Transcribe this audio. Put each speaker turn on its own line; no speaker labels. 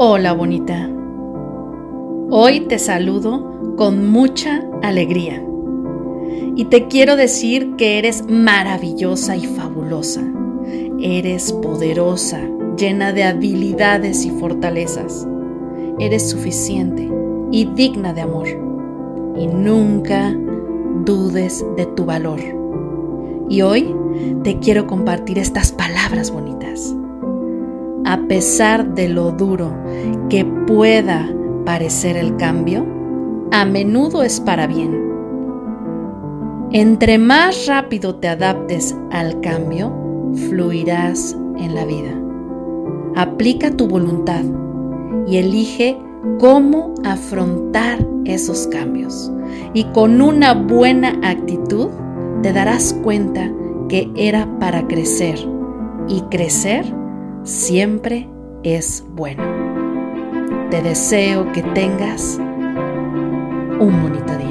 Hola bonita. Hoy te saludo con mucha alegría y te quiero decir que eres maravillosa y fabulosa. Eres poderosa, llena de habilidades y fortalezas. Eres suficiente y digna de amor. Y nunca dudes de tu valor. Y hoy te quiero compartir estas palabras bonitas a pesar de lo duro que pueda parecer el cambio, a menudo es para bien. Entre más rápido te adaptes al cambio, fluirás en la vida. Aplica tu voluntad y elige cómo afrontar esos cambios. Y con una buena actitud te darás cuenta que era para crecer. Y crecer siempre es bueno. Te deseo que tengas un bonito día.